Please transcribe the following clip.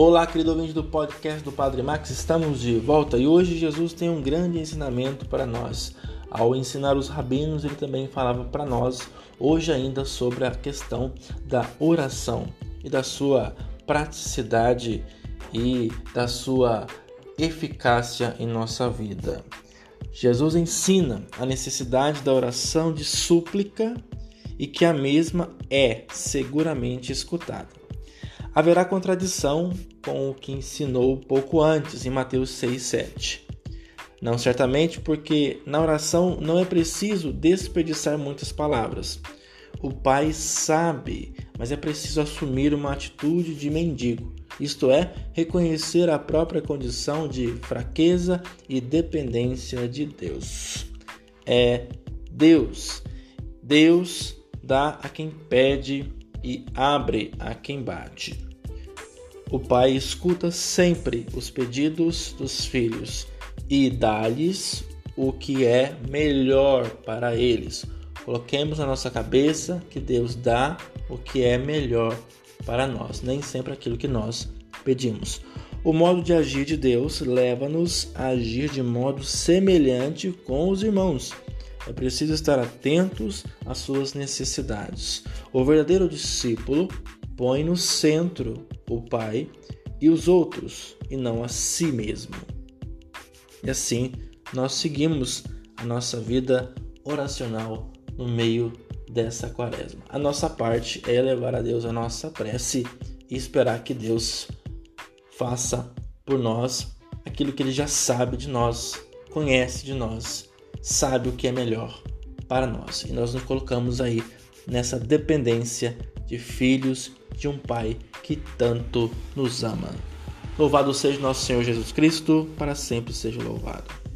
Olá, querido ouvinte do podcast do Padre Max, estamos de volta e hoje Jesus tem um grande ensinamento para nós. Ao ensinar os rabinos, ele também falava para nós, hoje ainda, sobre a questão da oração e da sua praticidade e da sua eficácia em nossa vida. Jesus ensina a necessidade da oração de súplica e que a mesma é seguramente escutada. Haverá contradição com o que ensinou pouco antes em Mateus 6, 7. Não certamente porque na oração não é preciso desperdiçar muitas palavras. O Pai sabe, mas é preciso assumir uma atitude de mendigo, isto é, reconhecer a própria condição de fraqueza e dependência de Deus. É Deus. Deus dá a quem pede e abre a quem bate. O pai escuta sempre os pedidos dos filhos e dá-lhes o que é melhor para eles. Coloquemos na nossa cabeça que Deus dá o que é melhor para nós, nem sempre aquilo que nós pedimos. O modo de agir de Deus leva-nos a agir de modo semelhante com os irmãos. É preciso estar atentos às suas necessidades. O verdadeiro discípulo põe no centro o Pai e os outros, e não a si mesmo. E assim nós seguimos a nossa vida oracional no meio dessa quaresma. A nossa parte é elevar a Deus a nossa prece e esperar que Deus faça por nós aquilo que Ele já sabe de nós, conhece de nós sabe o que é melhor para nós. E nós nos colocamos aí nessa dependência de filhos de um Pai que tanto nos ama. Louvado seja nosso Senhor Jesus Cristo, para sempre seja louvado.